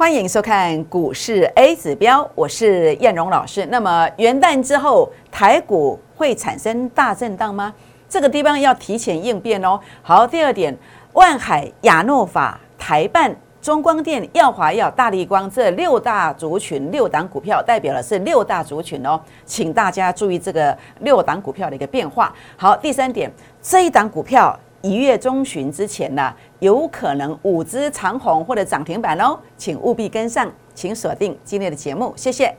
欢迎收看股市 A 指标，我是燕荣老师。那么元旦之后，台股会产生大震荡吗？这个地方要提前应变哦。好，第二点，万海、亚诺法、台办、中光电、耀华耀、大力光这六大族群六档股票，代表的是六大族群哦，请大家注意这个六档股票的一个变化。好，第三点，这一档股票。一月中旬之前呢，有可能五只长红或者涨停板哦，请务必跟上，请锁定今天的节目，谢谢。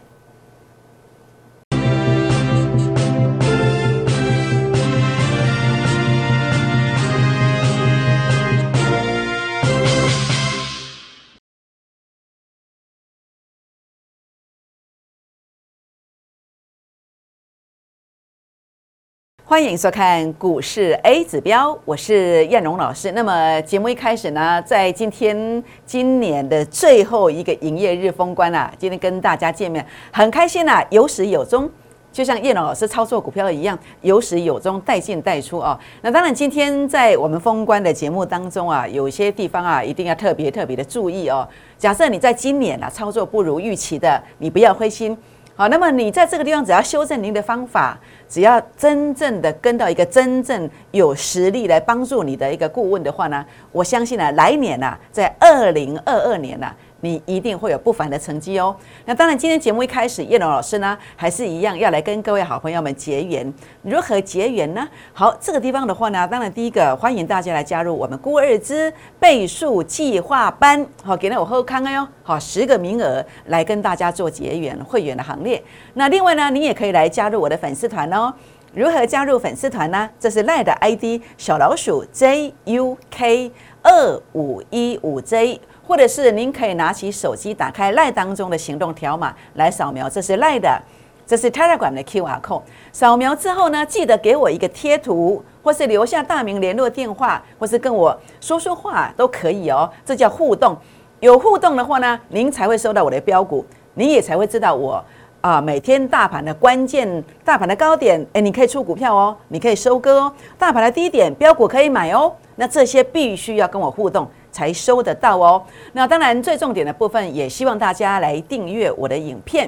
欢迎收看股市 A 指标，我是燕荣老师。那么节目一开始呢，在今天今年的最后一个营业日封关啊，今天跟大家见面很开心啊，有始有终，就像燕荣老师操作股票一样，有始有终，带进带出哦。那当然，今天在我们封关的节目当中啊，有些地方啊，一定要特别特别的注意哦。假设你在今年啊操作不如预期的，你不要灰心。好，那么你在这个地方只要修正您的方法，只要真正的跟到一个真正有实力来帮助你的一个顾问的话呢，我相信呢，来年呢，在二零二二年呢。你一定会有不凡的成绩哦。那当然，今天节目一开始，叶龙老师呢还是一样要来跟各位好朋友们结缘。如何结缘呢？好，这个地方的话呢，当然第一个欢迎大家来加入我们孤二之倍数计划班。好，给了我后康哟。好，十个名额来跟大家做结缘会员的行列。那另外呢，你也可以来加入我的粉丝团哦。如何加入粉丝团呢？这是赖的 ID 小老鼠 JUK 二五一五 J。或者是您可以拿起手机，打开赖当中的行动条码来扫描，这是赖的，这是 Telegram 的 QR code。扫描之后呢，记得给我一个贴图，或是留下大名、联络电话，或是跟我说说话都可以哦。这叫互动。有互动的话呢，您才会收到我的标股，你也才会知道我啊每天大盘的关键、大盘的高点，哎，你可以出股票哦，你可以收割哦。大盘的低点，标股可以买哦。那这些必须要跟我互动。才收得到哦。那当然，最重点的部分也希望大家来订阅我的影片，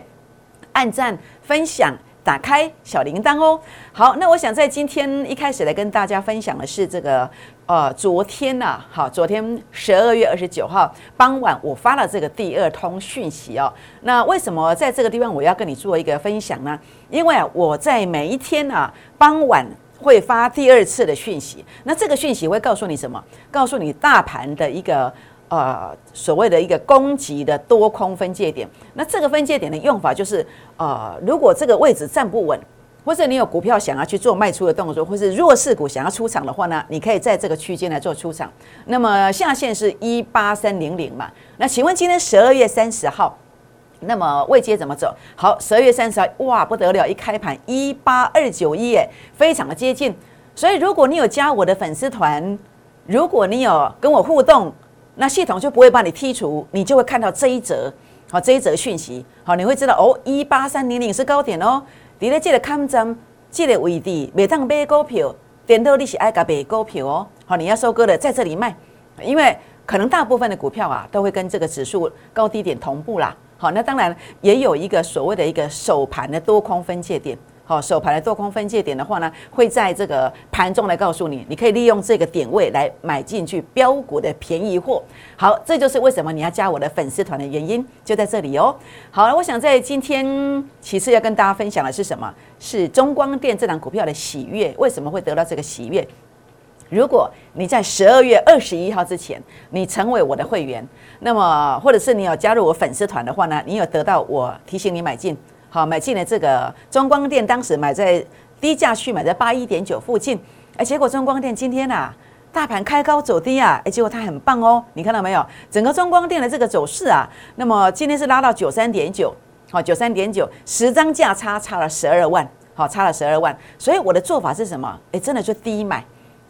按赞、分享、打开小铃铛哦。好，那我想在今天一开始来跟大家分享的是这个，呃，昨天呐，好，昨天十二月二十九号傍晚我发了这个第二通讯息哦。那为什么在这个地方我要跟你做一个分享呢？因为啊，我在每一天啊傍晚。会发第二次的讯息，那这个讯息会告诉你什么？告诉你大盘的一个呃所谓的一个攻击的多空分界点。那这个分界点的用法就是，呃，如果这个位置站不稳，或者你有股票想要去做卖出的动作，或是弱势股想要出场的话呢，你可以在这个区间来做出场。那么下限是一八三零零嘛？那请问今天十二月三十号？那么未接怎么走？好，十二月三十号，哇，不得了！一开盘一八二九一，哎，非常的接近。所以如果你有加我的粉丝团，如果你有跟我互动，那系统就不会把你剔除，你就会看到这一则，好，这一则讯息，好，你会知道哦，一八三零零是高点哦。你咧记得看涨，记得位置，每当买股票，点到你是爱个买股票哦。好，你要收割的在这里卖，因为可能大部分的股票啊，都会跟这个指数高低点同步啦。好，那当然也有一个所谓的一个首盘的多空分界点。好，首盘的多空分界点的话呢，会在这个盘中来告诉你，你可以利用这个点位来买进去标股的便宜货。好，这就是为什么你要加我的粉丝团的原因，就在这里哦。好了，我想在今天其次要跟大家分享的是什么？是中光电这档股票的喜悦。为什么会得到这个喜悦？如果你在十二月二十一号之前，你成为我的会员，那么或者是你有加入我粉丝团的话呢，你有得到我提醒你买进，好买进了这个中光电，当时买在低价区，买在八一点九附近，哎，结果中光电今天啊，大盘开高走低啊，哎，结果它很棒哦，你看到没有？整个中光电的这个走势啊，那么今天是拉到九三点九，好，九三点九，十张价差差了十二万，好，差了十二万，所以我的做法是什么？哎，真的就低买。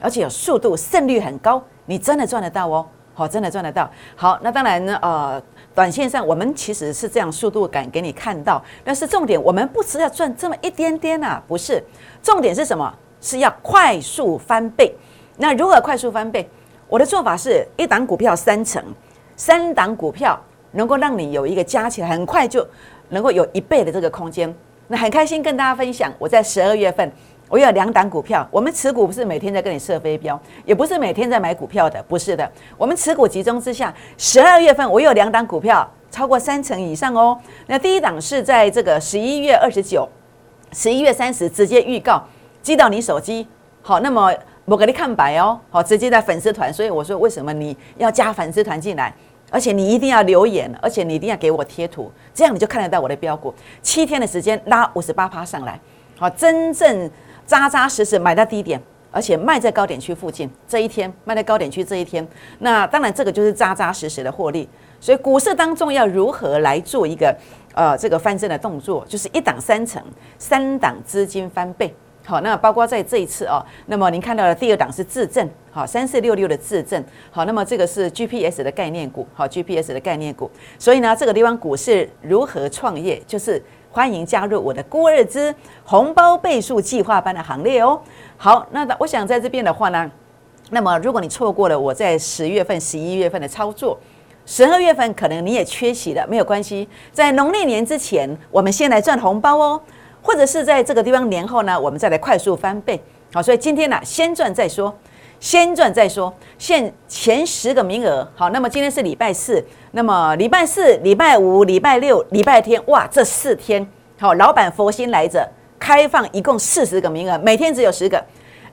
而且有速度，胜率很高，你真的赚得到哦！好，真的赚得到。好，那当然呢，呃，短线上我们其实是这样速度感给你看到，但是重点我们不是要赚这么一点点呐，不是，重点是什么？是要快速翻倍。那如何快速翻倍？我的做法是一档股票三成，三档股票能够让你有一个加起来很快就能够有一倍的这个空间。那很开心跟大家分享，我在十二月份我有两档股票，我们持股不是每天在跟你设飞镖，也不是每天在买股票的，不是的，我们持股集中之下，十二月份我有两档股票超过三成以上哦。那第一档是在这个十一月二十九、十一月三十直接预告寄到你手机，好，那么我给你看白哦，好，直接在粉丝团，所以我说为什么你要加粉丝团进来？而且你一定要留言，而且你一定要给我贴图，这样你就看得到我的标股。七天的时间拉五十八趴上来，好，真正扎扎实实买到低点，而且卖在高点区附近。这一天卖在高点区这一天，那当然这个就是扎扎实实的获利。所以股市当中要如何来做一个呃这个翻身的动作，就是一档三成，三档资金翻倍。好，那包括在这一次哦，那么您看到的第二档是自证，好，三四六六的自证，好，那么这个是 GPS 的概念股，好，GPS 的概念股，所以呢，这个地方股市如何创业，就是欢迎加入我的孤二资红包倍数计划班的行列哦。好，那我想在这边的话呢，那么如果你错过了我在十月份、十一月份的操作，十二月份可能你也缺席了，没有关系，在农历年之前，我们先来赚红包哦。或者是在这个地方年后呢，我们再来快速翻倍。好，所以今天呢，先赚再说，先赚再说。现前十个名额，好，那么今天是礼拜四，那么礼拜四、礼拜五、礼拜六、礼拜天，哇，这四天，好，老板佛心来着，开放一共四十个名额，每天只有十个，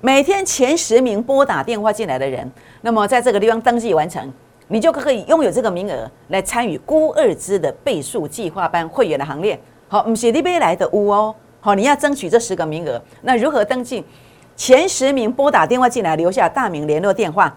每天前十名拨打电话进来的人，那么在这个地方登记完成，你就可以拥有这个名额来参与孤二支的倍数计划班会员的行列。好，不是你边来的屋哦。好，你要争取这十个名额，那如何登记？前十名拨打电话进来，留下大名、联络电话，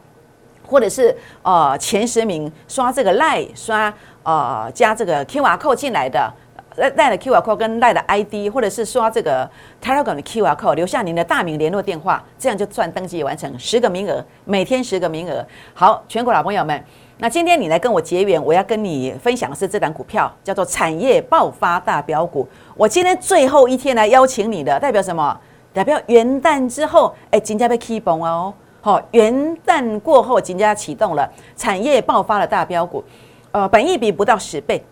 或者是呃前十名刷这个赖刷呃加这个 QR code 进来的，赖的 QR code 跟赖的 ID，或者是刷这个 Telegram 的 QR code，留下您的大名、联络电话，这样就算登记完成。十个名额，每天十个名额。好，全国老朋友们。那今天你来跟我结缘，我要跟你分享的是这档股票，叫做产业爆发大标股。我今天最后一天来邀请你的，代表什么？代表元旦之后，哎，金价被 keep 崩哦。好，元旦过后，金价启动了产业爆发了大标股。呃，本益比不到十倍，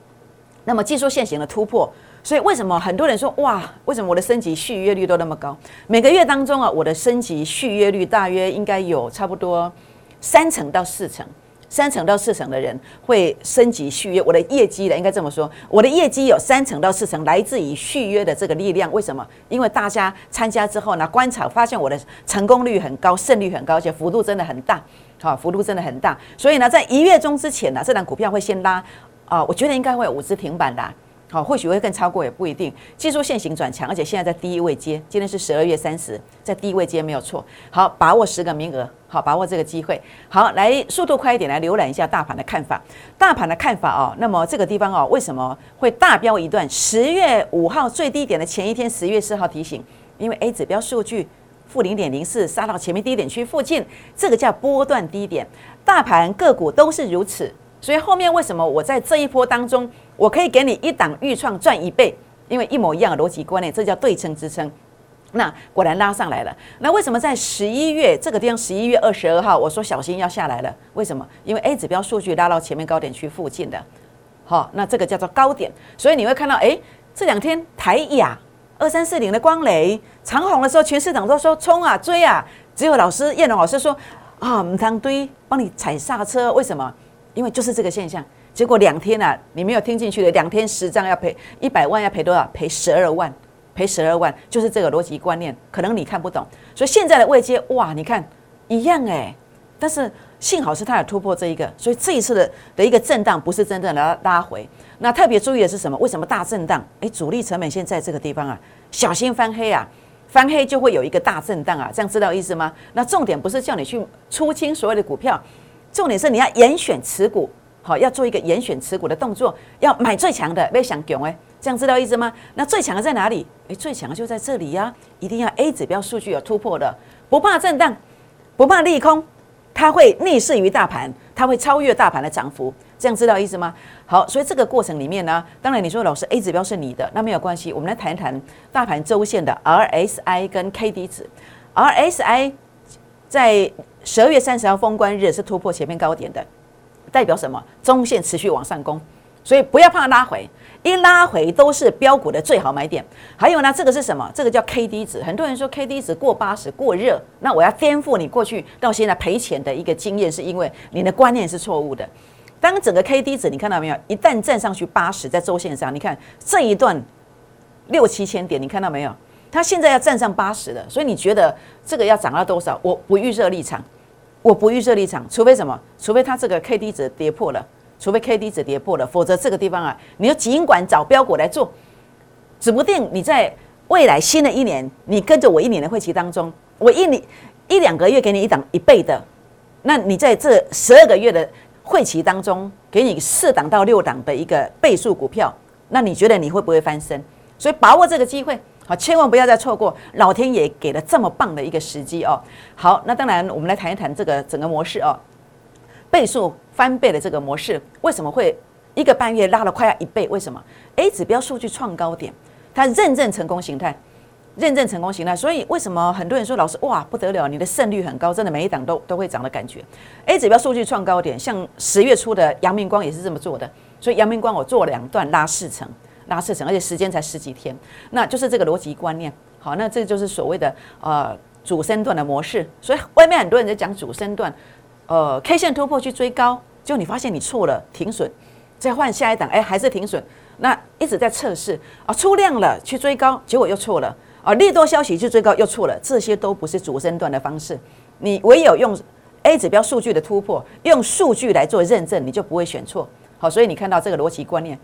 那么技术线型的突破，所以为什么很多人说哇，为什么我的升级续约率都那么高？每个月当中啊，我的升级续约率大约应该有差不多三成到四成。三成到四成的人会升级续约，我的业绩呢，应该这么说，我的业绩有三成到四成来自于续约的这个力量。为什么？因为大家参加之后呢，观察发现我的成功率很高，胜率很高，而且幅度真的很大，好，幅度真的很大。所以呢，在一月中之前呢，这档股票会先拉啊，我觉得应该会有五只停板的。好，或许会更超过，也不一定。技术线型转强，而且现在在第一位接，今天是十二月三十，在第一位接没有错。好，把握十个名额，好，把握这个机会。好，来速度快一点，来浏览一下大盘的看法。大盘的看法哦，那么这个地方哦，为什么会大飙一段？十月五号最低点的前一天，十月四号提醒，因为 A 指标数据负零点零四杀到前面低点区附近，这个叫波段低点。大盘个股都是如此，所以后面为什么我在这一波当中？我可以给你一档预创赚一倍，因为一模一样的逻辑观念，这叫对称支撑。那果然拉上来了。那为什么在十一月这个地方，十一月二十二号，我说小心要下来了？为什么？因为 A 指标数据拉到前面高点区附近的，好，那这个叫做高点。所以你会看到，哎，这两天台亚二三四零的光雷长红的时候，全市场都说冲啊追啊，只有老师叶龙老师说啊，唔当堆帮你踩刹车。为什么？因为就是这个现象。结果两天啊，你没有听进去的，两天十张要赔一百万，要赔多少？赔十二万，赔十二万，就是这个逻辑观念，可能你看不懂。所以现在的位阶，哇，你看一样哎，但是幸好是它有突破这一个，所以这一次的的一个震荡不是真正的拉拉回。那特别注意的是什么？为什么大震荡？哎，主力成本线在这个地方啊，小心翻黑啊，翻黑就会有一个大震荡啊，这样知道意思吗？那重点不是叫你去出清所有的股票，重点是你要严选持股。好，要做一个严选持股的动作，要买最强的，别想囧哎，这样知道意思吗？那最强的在哪里？诶，最强的就在这里呀！一定要 A 指标数据有突破的，不怕震荡，不怕利空，它会逆势于大盘，它会超越大盘的涨幅，这样知道意思吗？好，所以这个过程里面呢，当然你说老师 A 指标是你的，那没有关系，我们来谈一谈大盘周线的 RSI 跟 K D 值。RSI 在十二月三十号封关日是突破前面高点的。代表什么？中线持续往上攻，所以不要怕拉回，一拉回都是标股的最好买点。还有呢，这个是什么？这个叫 K D 值。很多人说 K D 值过八十过热，那我要颠覆你过去到现在赔钱的一个经验，是因为你的观念是错误的。当整个 K D 值你看到没有？一旦站上去八十，在周线上，你看这一段六七千点，你看到没有？它现在要站上八十了，所以你觉得这个要涨到多少？我不预设立场，我不预设立场，除非什么？除非它这个 K D 值跌破了，除非 K D 值跌破了，否则这个地方啊，你要尽管找标股来做，指不定你在未来新的一年，你跟着我一年的会期当中，我一年一两个月给你一档一倍的，那你在这十二个月的会期当中，给你四档到六档的一个倍数股票，那你觉得你会不会翻身？所以把握这个机会。好，千万不要再错过老天爷给了这么棒的一个时机哦。好，那当然我们来谈一谈这个整个模式哦，倍数翻倍的这个模式为什么会一个半月拉了快要一倍？为什么？A 指标数据创高点，它认证成功形态，认证成功形态。所以为什么很多人说老师哇不得了，你的胜率很高，真的每一档都都会涨的感觉。A 指标数据创高点，像十月初的阳明光也是这么做的，所以阳明光我做两段拉四成。拉四成，而且时间才十几天，那就是这个逻辑观念。好，那这就是所谓的呃主升段的模式。所以外面很多人在讲主升段，呃 K 线突破去追高，就你发现你错了，停损，再换下一档，哎，还是停损。那一直在测试啊，出量了去追高，结果又错了啊，利多消息去追高又错了，这些都不是主升段的方式。你唯有用 A 指标数据的突破，用数据来做认证，你就不会选错。好，所以你看到这个逻辑观念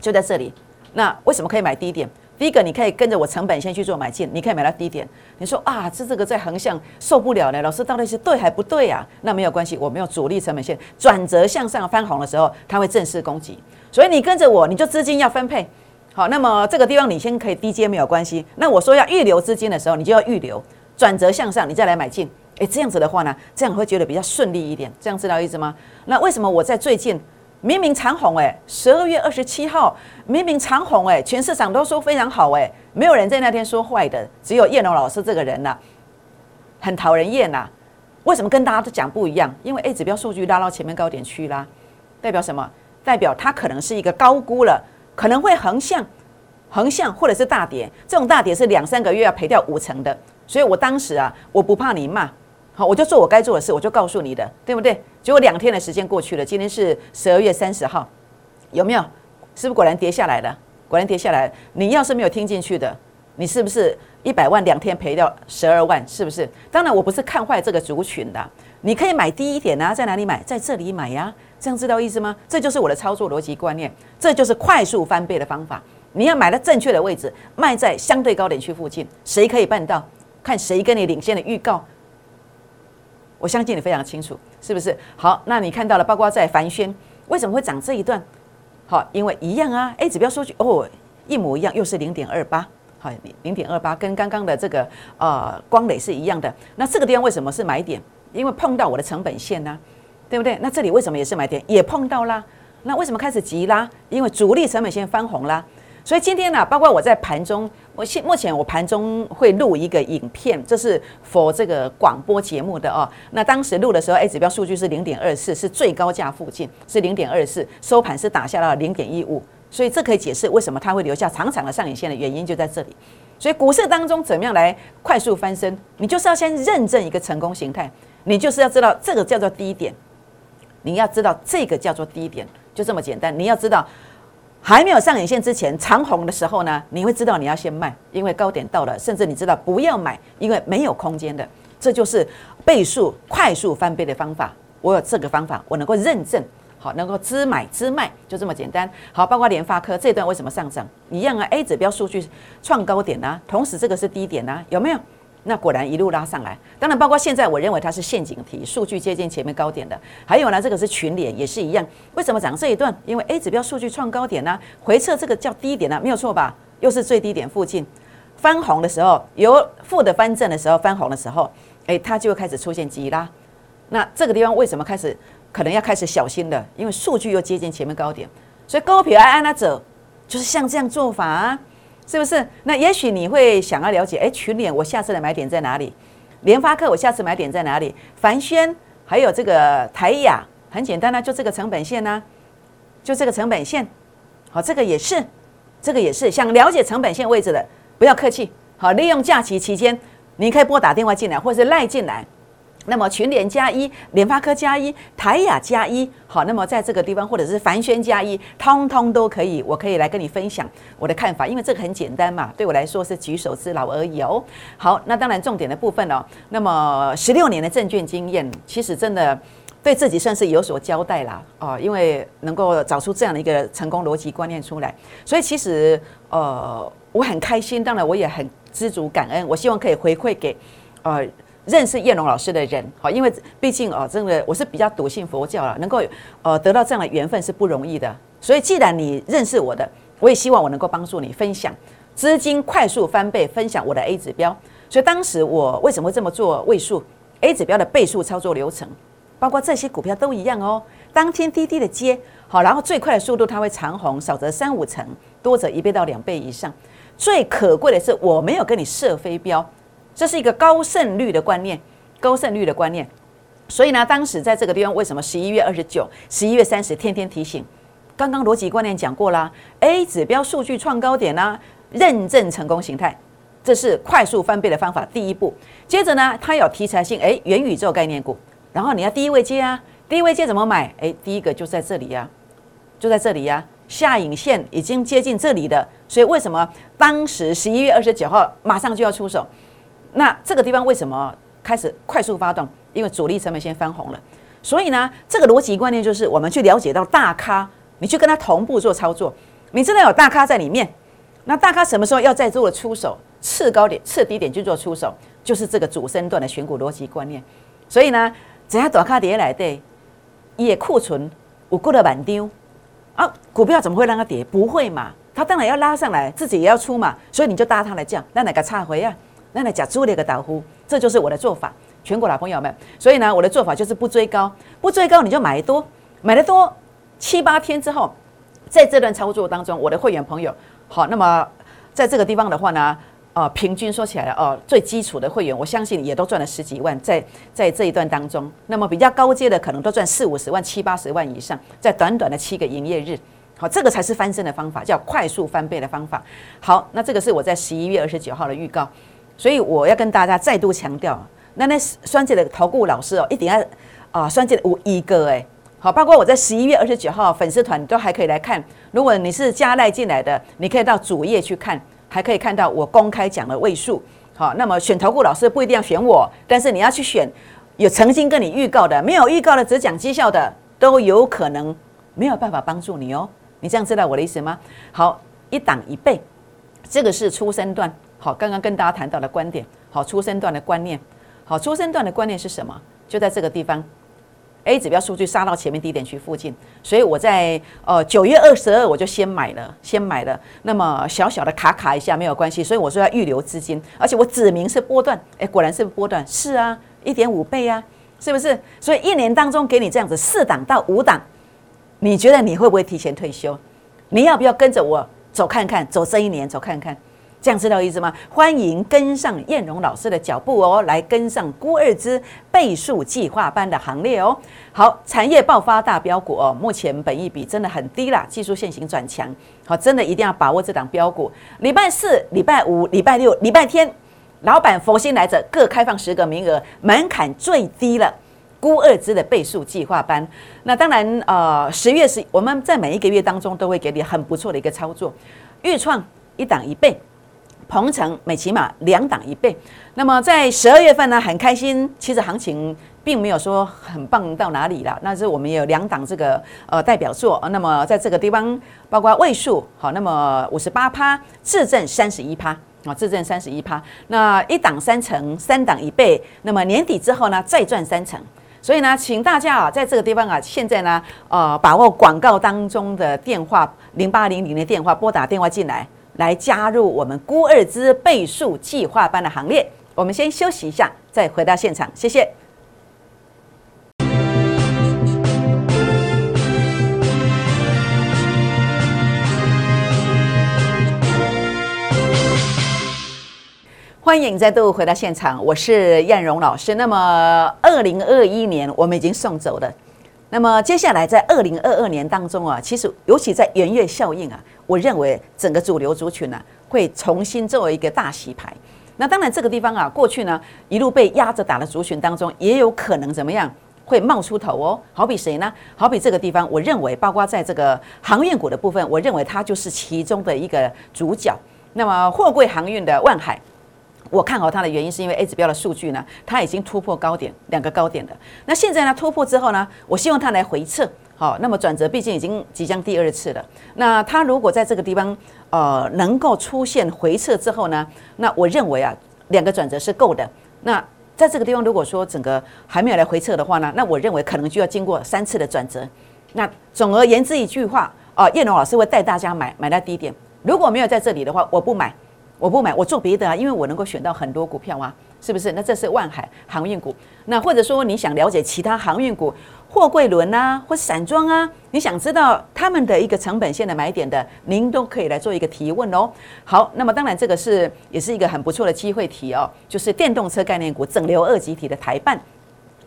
就在这里。那为什么可以买低点？第一个，你可以跟着我成本先去做买进，你可以买到低点。你说啊，这这个在横向受不了呢，老师到底是对还不对啊？那没有关系，我没有主力成本线转折向上翻红的时候，它会正式攻击。所以你跟着我，你就资金要分配好。那么这个地方你先可以低接没有关系。那我说要预留资金的时候，你就要预留转折向上，你再来买进。诶，这样子的话呢，这样会觉得比较顺利一点。这样知道意思吗？那为什么我在最近？明明长红哎，十二月二十七号明明长红哎，全市场都说非常好哎，没有人在那天说坏的，只有叶龙老师这个人呐，很讨人厌呐。为什么跟大家都讲不一样？因为 A 指标数据拉到前面高点去啦，代表什么？代表它可能是一个高估了，可能会横向、横向或者是大跌。这种大跌是两三个月要赔掉五成的，所以我当时啊，我不怕你骂。好，我就做我该做的事，我就告诉你的，对不对？结果两天的时间过去了，今天是十二月三十号，有没有？是不是果然跌下来了？果然跌下来。你要是没有听进去的，你是不是一百万两天赔掉十二万？是不是？当然，我不是看坏这个族群的。你可以买低一点啊，在哪里买？在这里买呀。这样知道意思吗？这就是我的操作逻辑观念，这就是快速翻倍的方法。你要买到正确的位置，卖在相对高点区附近。谁可以办到？看谁跟你领先的预告。我相信你非常清楚，是不是？好，那你看到了，包括在凡轩为什么会涨这一段？好，因为一样啊，A 指标数据哦，一模一样，又是零点二八，好，零点二八跟刚刚的这个呃光磊是一样的。那这个地方为什么是买点？因为碰到我的成本线呢，对不对？那这里为什么也是买点？也碰到啦。那为什么开始急啦？因为主力成本线翻红啦。所以今天呢，包括我在盘中，我现目前我盘中会录一个影片，这是 for 这个广播节目的哦。那当时录的时候，A 指标数据是零点二四，是最高价附近，是零点二四，收盘是打下了零点一五，所以这可以解释为什么它会留下长长的上影线的原因就在这里。所以股市当中怎么样来快速翻身，你就是要先认证一个成功形态，你就是要知道这个叫做低点，你要知道这个叫做低点，就这么简单，你要知道。还没有上影线之前，长红的时候呢，你会知道你要先卖，因为高点到了，甚至你知道不要买，因为没有空间的。这就是倍数快速翻倍的方法。我有这个方法，我能够认证，好，能够知买知卖，就这么简单。好，包括联发科这段为什么上涨一样啊？A 指标数据创高点啊，同时这个是低点啊，有没有？那果然一路拉上来，当然包括现在，我认为它是陷阱题，数据接近前面高点的。还有呢，这个是群联也是一样，为什么涨这一段？因为 A 指标数据创高点呢，回撤这个叫低点呢，没有错吧？又是最低点附近翻红的时候，由负的翻正的时候，翻红的时候，哎，它就会开始出现急拉。那这个地方为什么开始可能要开始小心的？因为数据又接近前面高点，所以高皮安安那走，就是像这样做法啊。是不是？那也许你会想要了解，哎，群联我下次的买点在哪里？联发科我下次买点在哪里？凡轩还有这个台雅，很简单啊，就这个成本线呢。就这个成本线，好，这个也是，这个也是。想了解成本线位置的，不要客气，好，利用假期期间，你可以拨打电话进来，或者是赖进来。那么群联加一、联发科加一、台雅加一，好，那么在这个地方或者是凡轩加一，通通都可以，我可以来跟你分享我的看法，因为这个很简单嘛，对我来说是举手之劳而已哦。好，那当然重点的部分哦，那么十六年的证券经验，其实真的对自己算是有所交代啦，哦，因为能够找出这样的一个成功逻辑观念出来，所以其实呃我很开心，当然我也很知足感恩，我希望可以回馈给呃。认识叶龙老师的人，好，因为毕竟哦，真的我是比较笃信佛教了，能够呃得到这样的缘分是不容易的。所以既然你认识我的，我也希望我能够帮助你分享资金快速翻倍，分享我的 A 指标。所以当时我为什么会这么做？位数 A 指标的倍数操作流程，包括这些股票都一样哦。当天滴滴的接好，然后最快的速度它会长红，少则三五成，多则一倍到两倍以上。最可贵的是我没有跟你设飞镖。这是一个高胜率的观念，高胜率的观念。所以呢，当时在这个地方，为什么十一月二十九、十一月三十天天提醒？刚刚逻辑观念讲过啦，A 指标数据创高点啦，认证成功形态，这是快速翻倍的方法。第一步，接着呢，它有题材性，哎，元宇宙概念股，然后你要第一位接啊，第一位接怎么买？哎，第一个就在这里呀，就在这里呀，下影线已经接近这里的，所以为什么当时十一月二十九号马上就要出手？那这个地方为什么开始快速发动？因为主力成本先翻红了，所以呢，这个逻辑观念就是我们去了解到大咖，你去跟他同步做操作，你知道有大咖在里面，那大咖什么时候要再做出手，次高点、次低点去做出手，就是这个主升段的选股逻辑观念。所以呢，只要大咖跌来对，也库存我过了满丢啊，股票怎么会让它跌？不会嘛，它当然要拉上来，自己也要出嘛，所以你就搭它来降，那哪个差回啊？那来讲，租了一个导呼，这就是我的做法。全国老朋友们，所以呢，我的做法就是不追高，不追高你就买多，买的多，七八天之后，在这段操作当中，我的会员朋友，好，那么在这个地方的话呢，呃，平均说起来哦，最基础的会员，我相信也都赚了十几万，在在这一段当中，那么比较高阶的可能都赚四五十万、七八十万以上，在短短的七个营业日，好，这个才是翻身的方法，叫快速翻倍的方法。好，那这个是我在十一月二十九号的预告。所以我要跟大家再度强调，那那双姐的投顾老师哦，一定要啊，双姐的五一个哎，好，包括我在十一月二十九号粉丝团都还可以来看。如果你是加赖进来的，你可以到主页去看，还可以看到我公开讲的位数。好，那么选投顾老师不一定要选我，但是你要去选有曾经跟你预告的，没有预告的只讲绩效的，都有可能没有办法帮助你哦。你这样知道我的意思吗？好，一档一倍，这个是出生段。好，刚刚跟大家谈到的观点，好，出生段的观念，好，出生段的观念是什么？就在这个地方，A 指标数据杀到前面低点区附近，所以我在呃九月二十二我就先买了，先买了，那么小小的卡卡一下没有关系，所以我说要预留资金，而且我指明是波段，哎，果然是波段，是啊，一点五倍啊，是不是？所以一年当中给你这样子四档到五档，你觉得你会不会提前退休？你要不要跟着我走看看？走这一年，走看看。这样知道意思吗？欢迎跟上燕荣老师的脚步哦，来跟上孤二之倍数计划班的行列哦。好，产业爆发大标股哦，目前本益比真的很低啦，技术线型转强，好，真的一定要把握这档标股。礼拜四、礼拜五、礼拜六、礼拜天，老板佛心来者，各开放十个名额，门槛最低了。孤二之的倍数计划班，那当然呃，十月是我们在每一个月当中都会给你很不错的一个操作，预创一档一倍。鹏程每起码两档一倍，那么在十二月份呢，很开心。其实行情并没有说很棒到哪里了，那是我们有两档这个呃代表作。那么在这个地方，包括位数好，那么五十八趴，自证三十一趴啊，自证三十一趴。那一档三成，三档一倍。那么年底之后呢，再赚三成。所以呢，请大家啊，在这个地方啊，现在呢，呃，把握广告当中的电话零八零零的电话，拨打电话进来。来加入我们孤二之倍数计划班的行列。我们先休息一下，再回到现场。谢谢。欢迎再度回到现场，我是燕荣老师。那么，二零二一年我们已经送走了那么接下来在二零二二年当中啊，其实尤其在元月效应啊，我认为整个主流族群呢会重新作为一个大洗牌。那当然这个地方啊，过去呢一路被压着打的族群当中，也有可能怎么样会冒出头哦。好比谁呢？好比这个地方，我认为包括在这个航运股的部分，我认为它就是其中的一个主角。那么货柜航运的万海。我看好它的原因是因为 A 指标的数据呢，它已经突破高点两个高点了。那现在呢突破之后呢，我希望它来回撤。好，那么转折毕竟已经即将第二次了。那它如果在这个地方呃能够出现回撤之后呢，那我认为啊两个转折是够的。那在这个地方如果说整个还没有来回撤的话呢，那我认为可能就要经过三次的转折。那总而言之一句话啊，叶龙老师会带大家买买到低点。如果没有在这里的话，我不买。我不买，我做别的啊，因为我能够选到很多股票啊，是不是？那这是万海航运股。那或者说你想了解其他航运股，货柜轮啊，或散装啊，你想知道他们的一个成本线的买点的，您都可以来做一个提问哦。好，那么当然这个是也是一个很不错的机会题哦，就是电动车概念股整流二级体的台办。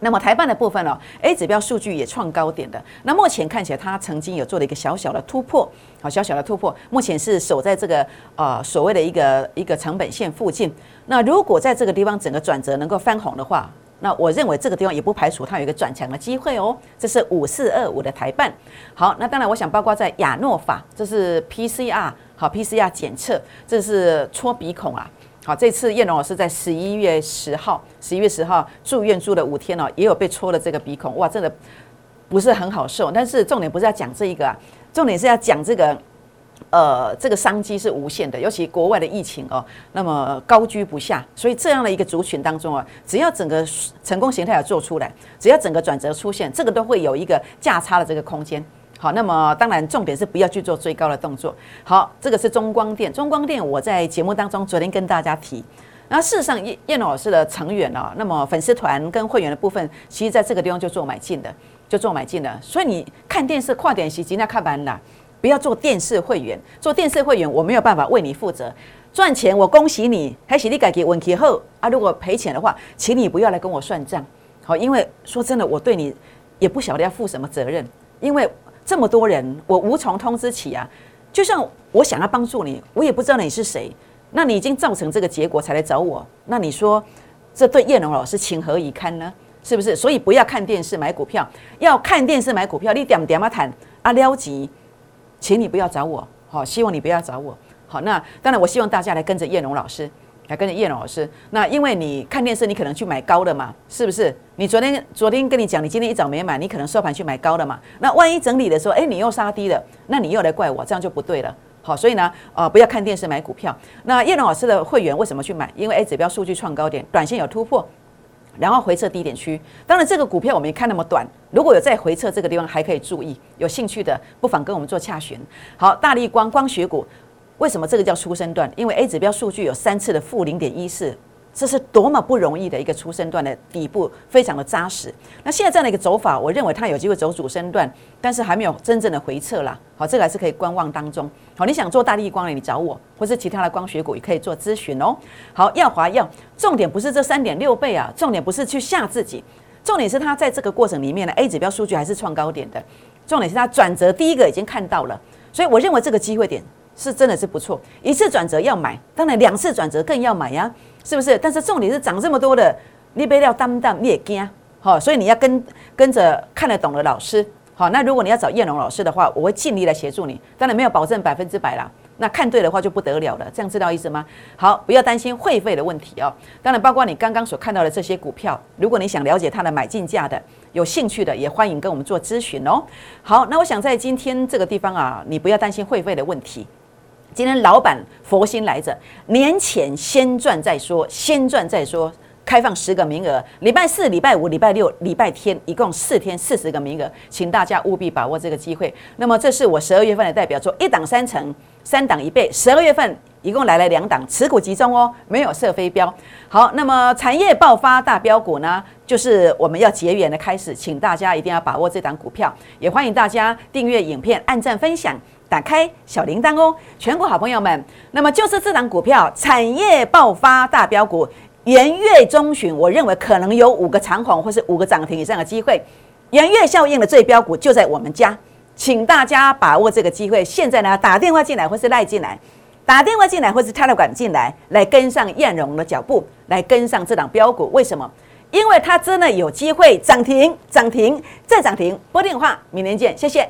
那么台办的部分哦，A 指标数据也创高点的。那目前看起来，它曾经有做了一个小小的突破，好，小小的突破。目前是守在这个呃所谓的一个一个成本线附近。那如果在这个地方整个转折能够翻红的话，那我认为这个地方也不排除它有一个转强的机会哦。这是五四二五的台办。好，那当然我想包括在亚诺法，这是 PCR 好 PCR 检测，这是戳鼻孔啊。好，这次叶龙老师在十一月十号，十一月十号住院住了五天哦，也有被戳了这个鼻孔，哇，真的不是很好受。但是重点不是要讲这一个啊，重点是要讲这个，呃，这个商机是无限的，尤其国外的疫情哦，那么高居不下，所以这样的一个族群当中啊，只要整个成功形态要做出来，只要整个转折出现，这个都会有一个价差的这个空间。好，那么当然重点是不要去做追高的动作。好，这个是中光电，中光电我在节目当中昨天跟大家提，那事实上叶叶老师的成员哦，那么粉丝团跟会员的部分，其实在这个地方就做买进的，就做买进的。所以你看电视跨点席今天看完了，不要做电视会员，做电视会员我没有办法为你负责，赚钱我恭喜你，还是你改给稳期后啊，如果赔钱的话，请你不要来跟我算账。好，因为说真的，我对你也不晓得要负什么责任，因为。这么多人，我无从通知起啊！就像我想要帮助你，我也不知道你是谁。那你已经造成这个结果才来找我，那你说这对叶龙老师情何以堪呢？是不是？所以不要看电视买股票，要看电视买股票，你点点啊谈啊撩急，请你不要找我，好，希望你不要找我。好，那当然我希望大家来跟着叶龙老师。来跟着叶老师，那因为你看电视，你可能去买高的嘛，是不是？你昨天昨天跟你讲，你今天一早没买，你可能收盘去买高的嘛。那万一整理的时候，哎，你又杀低了，那你又来怪我，这样就不对了。好，所以呢，呃，不要看电视买股票。那叶龙老师的会员为什么去买？因为 A 指标数据创高点，短线有突破，然后回撤低点区。当然，这个股票我没看那么短，如果有在回撤这个地方，还可以注意。有兴趣的不妨跟我们做洽询。好，大力光光学股。为什么这个叫出生段？因为 A 指标数据有三次的负零点一四，这是多么不容易的一个出生段的底部，非常的扎实。那现在这样的一个走法，我认为它有机会走主升段，但是还没有真正的回撤啦。好，这个还是可以观望当中。好，你想做大力光的，你找我，或是其他的光学股也可以做咨询哦。好，耀华耀，重点不是这三点六倍啊，重点不是去吓自己，重点是它在这个过程里面呢，A 指标数据还是创高点的，重点是它转折第一个已经看到了，所以我认为这个机会点。是真的是不错，一次转折要买，当然两次转折更要买呀，是不是？但是重点是涨这么多的，你不要担当，你也惊，好，所以你要跟跟着看得懂的老师，好，那如果你要找叶龙老师的话，我会尽力来协助你，当然没有保证百分之百啦，那看对的话就不得了了，这样知道意思吗？好，不要担心会费的问题哦，当然包括你刚刚所看到的这些股票，如果你想了解它的买进价的。有兴趣的也欢迎跟我们做咨询哦。好，那我想在今天这个地方啊，你不要担心会费的问题。今天老板佛心来着，年前先赚再说，先赚再说，开放十个名额，礼拜四、礼拜五、礼拜六、礼拜天，一共四天四十个名额，请大家务必把握这个机会。那么这是我十二月份的代表作，一档三成，三档一倍。十二月份一共来了两档，持股集中哦，没有设飞镖。好，那么产业爆发大标股呢，就是我们要结缘的开始，请大家一定要把握这档股票，也欢迎大家订阅影片、按赞、分享。打开小铃铛哦，全国好朋友们，那么就是这档股票产业爆发大标股，元月中旬，我认为可能有五个长虹或是五个涨停以上的机会。元月效应的最标股就在我们家，请大家把握这个机会。现在呢，打电话进来或是赖进来，打电话进来或是 Telegram 进来，来跟上燕荣的脚步，来跟上这档标股。为什么？因为它真的有机会涨停，涨停再涨停。拨电话，明天见，谢谢。